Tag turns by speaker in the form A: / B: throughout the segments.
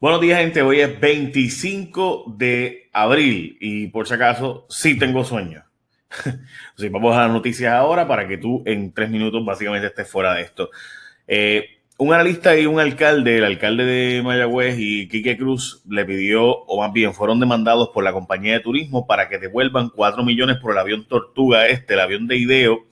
A: Buenos días, gente. Hoy es 25 de abril y por si acaso sí tengo sueño. Así, vamos a las noticias ahora para que tú en tres minutos básicamente estés fuera de esto. Eh, un analista y un alcalde, el alcalde de Mayagüez y Quique Cruz, le pidió, o más bien fueron demandados por la compañía de turismo para que devuelvan 4 millones por el avión Tortuga este, el avión de Ideo,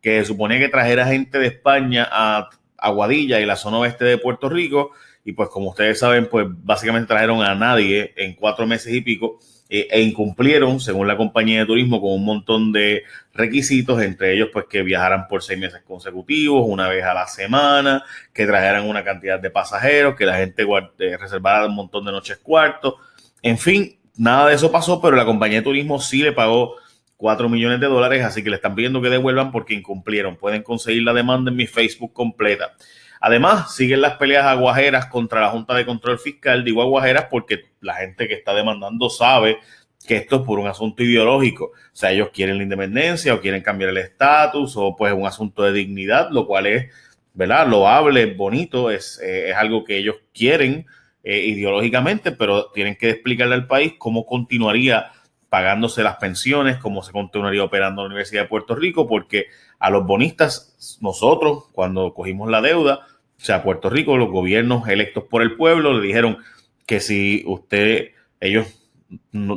A: que suponía que trajera gente de España a Aguadilla y la zona oeste de Puerto Rico y pues como ustedes saben, pues básicamente trajeron a nadie en cuatro meses y pico eh, e incumplieron, según la compañía de turismo, con un montón de requisitos, entre ellos pues que viajaran por seis meses consecutivos, una vez a la semana, que trajeran una cantidad de pasajeros, que la gente eh, reservara un montón de noches cuartos, en fin, nada de eso pasó, pero la compañía de turismo sí le pagó 4 millones de dólares, así que le están pidiendo que devuelvan porque incumplieron. Pueden conseguir la demanda en mi Facebook completa. Además, siguen las peleas aguajeras contra la Junta de Control Fiscal. Digo aguajeras porque la gente que está demandando sabe que esto es por un asunto ideológico. O sea, ellos quieren la independencia o quieren cambiar el estatus o pues un asunto de dignidad, lo cual es, ¿verdad? Loable, bonito, es, eh, es algo que ellos quieren eh, ideológicamente, pero tienen que explicarle al país cómo continuaría pagándose las pensiones, cómo se continuaría operando la Universidad de Puerto Rico, porque a los bonistas, nosotros, cuando cogimos la deuda, o sea, Puerto Rico, los gobiernos electos por el pueblo le dijeron que si usted, ellos,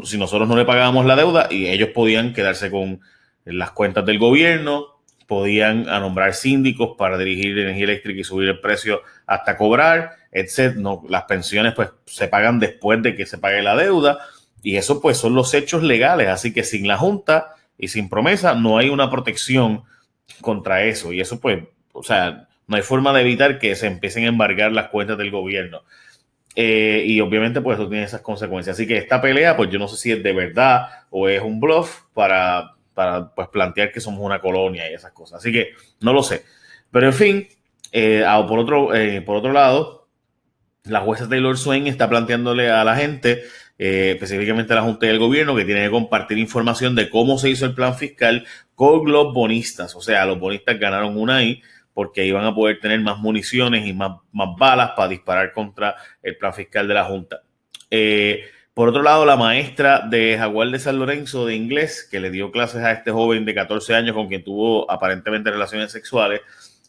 A: si nosotros no le pagábamos la deuda y ellos podían quedarse con las cuentas del gobierno, podían nombrar síndicos para dirigir energía eléctrica y subir el precio hasta cobrar, etc. No, las pensiones pues se pagan después de que se pague la deuda y eso pues son los hechos legales, así que sin la Junta y sin promesa no hay una protección contra eso. Y eso pues, o sea, no hay forma de evitar que se empiecen a embargar las cuentas del gobierno. Eh, y obviamente pues eso tiene esas consecuencias. Así que esta pelea pues yo no sé si es de verdad o es un bluff para, para pues plantear que somos una colonia y esas cosas. Así que no lo sé. Pero en fin, eh, ah, por, otro, eh, por otro lado, la jueza Taylor Swain está planteándole a la gente eh, específicamente la Junta y el Gobierno, que tiene que compartir información de cómo se hizo el plan fiscal con los bonistas. O sea, los bonistas ganaron una ahí porque iban a poder tener más municiones y más, balas para disparar contra el plan fiscal de la Junta. Eh, por otro lado, la maestra de Jaguar de San Lorenzo de inglés, que le dio clases a este joven de 14 años con quien tuvo aparentemente relaciones sexuales,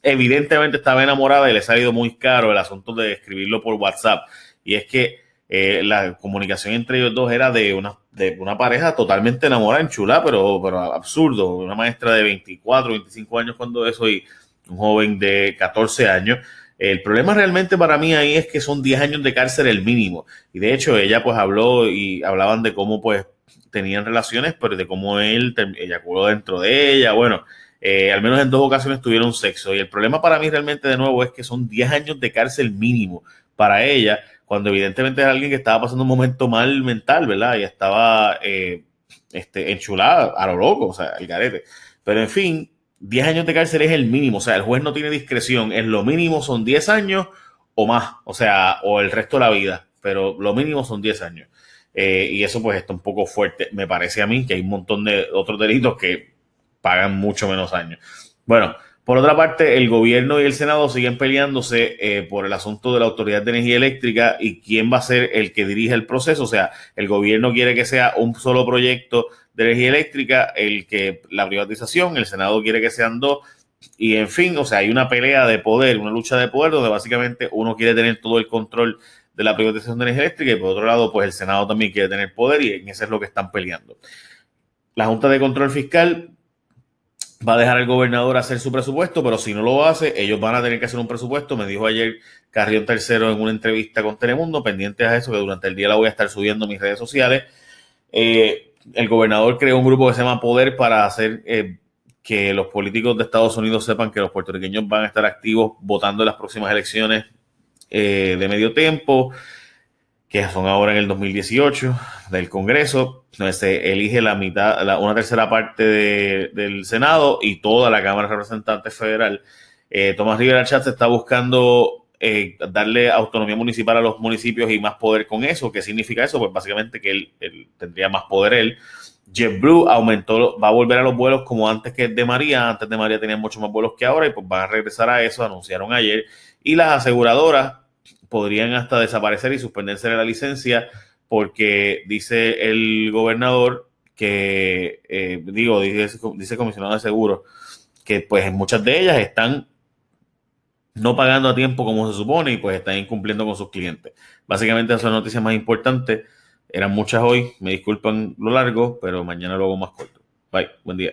A: evidentemente estaba enamorada y le ha salido muy caro el asunto de escribirlo por WhatsApp. Y es que eh, la comunicación entre ellos dos era de una, de una pareja totalmente enamorada, en chula, pero, pero absurdo. Una maestra de 24, 25 años cuando eso y un joven de 14 años. El problema realmente para mí ahí es que son 10 años de cárcel el mínimo. Y de hecho ella pues habló y hablaban de cómo pues tenían relaciones, pero de cómo él eyaculó dentro de ella. Bueno, eh, al menos en dos ocasiones tuvieron sexo. Y el problema para mí realmente de nuevo es que son 10 años de cárcel mínimo para ella cuando evidentemente es alguien que estaba pasando un momento mal mental, ¿verdad? Y estaba eh, este, enchulada a lo loco, o sea, el garete. Pero en fin, 10 años de cárcel es el mínimo, o sea, el juez no tiene discreción, es lo mínimo son 10 años o más, o sea, o el resto de la vida, pero lo mínimo son 10 años. Eh, y eso pues está un poco fuerte, me parece a mí, que hay un montón de otros delitos que pagan mucho menos años. Bueno, por otra parte, el gobierno y el Senado siguen peleándose eh, por el asunto de la Autoridad de Energía Eléctrica y quién va a ser el que dirige el proceso. O sea, el gobierno quiere que sea un solo proyecto de energía eléctrica, el que la privatización, el Senado quiere que sean dos. Y en fin, o sea, hay una pelea de poder, una lucha de poder donde básicamente uno quiere tener todo el control de la privatización de energía eléctrica y por otro lado, pues el Senado también quiere tener poder y en eso es lo que están peleando. La Junta de Control Fiscal va a dejar al gobernador hacer su presupuesto, pero si no lo hace, ellos van a tener que hacer un presupuesto. Me dijo ayer Carrión Tercero en una entrevista con Telemundo, pendiente a eso, que durante el día la voy a estar subiendo en mis redes sociales. Eh, el gobernador creó un grupo que se llama Poder para hacer eh, que los políticos de Estados Unidos sepan que los puertorriqueños van a estar activos votando en las próximas elecciones eh, de medio tiempo que son ahora en el 2018 del Congreso, donde se elige la mitad, una tercera parte del Senado y toda la Cámara de Representantes Federal. Eh, Tomás Rivera Chatz está buscando eh, darle autonomía municipal a los municipios y más poder con eso. ¿Qué significa eso? Pues básicamente que él, tendría más poder él. JetBlue aumentó, va a volver a los vuelos como antes que de María. Antes de María tenían mucho más vuelos que ahora y pues van a regresar a eso, anunciaron ayer. Y las aseguradoras podrían hasta desaparecer y suspenderse la licencia porque dice el gobernador que, eh, digo, dice, dice el comisionado de seguros, que pues en muchas de ellas están no pagando a tiempo como se supone y pues están incumpliendo con sus clientes. Básicamente esas son las noticias más importantes. Eran muchas hoy, me disculpan lo largo, pero mañana lo hago más corto. Bye, buen día.